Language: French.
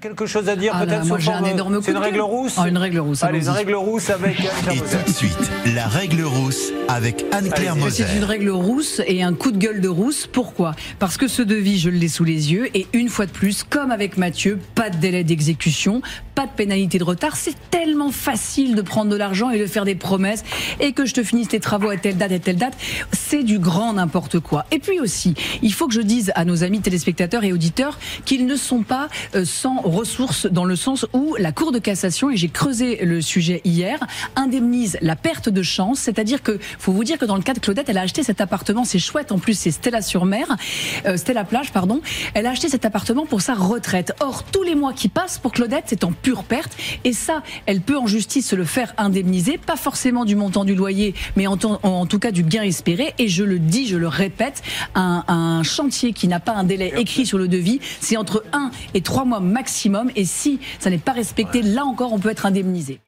Quelque chose à dire Ah peut-être moi, sur j'ai un énorme C'est une coup de règle rousse? Ah, une règle rousse, Allez, une règle rousse avec Anne Et tout de suite, la règle rousse avec Anne-Claire Moser. C'est une règle rousse et un coup de gueule de rousse. Pourquoi? Parce que ce devis, je l'ai sous les yeux. Et une fois de plus, comme avec Mathieu, pas de délai d'exécution, pas de pénalité de retard. C'est tellement facile de prendre de l'argent et de faire des promesses et que je te finisse tes travaux à telle date et telle date. C'est du grand n'importe quoi. Et puis aussi, il faut que je dise à nos amis téléspectateurs et auditeurs qu'ils ne sont pas euh, sans ressources dans le sens où la Cour de cassation, et j'ai creusé le sujet hier, indemnise la perte de chance, c'est-à-dire que faut vous dire que dans le cas de Claudette, elle a acheté cet appartement, c'est chouette, en plus c'est Stella sur mer, euh, Stella plage, pardon, elle a acheté cet appartement pour sa retraite. Or, tous les mois qui passent pour Claudette, c'est en pure perte, et ça, elle peut en justice se le faire indemniser, pas forcément du montant du loyer, mais en, tout cas du gain espéré, et je le dis, je le répète, un, un chantier qui n'a pas un délai écrit sur le devis, c'est entre 1 et 3 mois maximum, et si ça n'est pas respecté, là encore, on peut être indemnisé.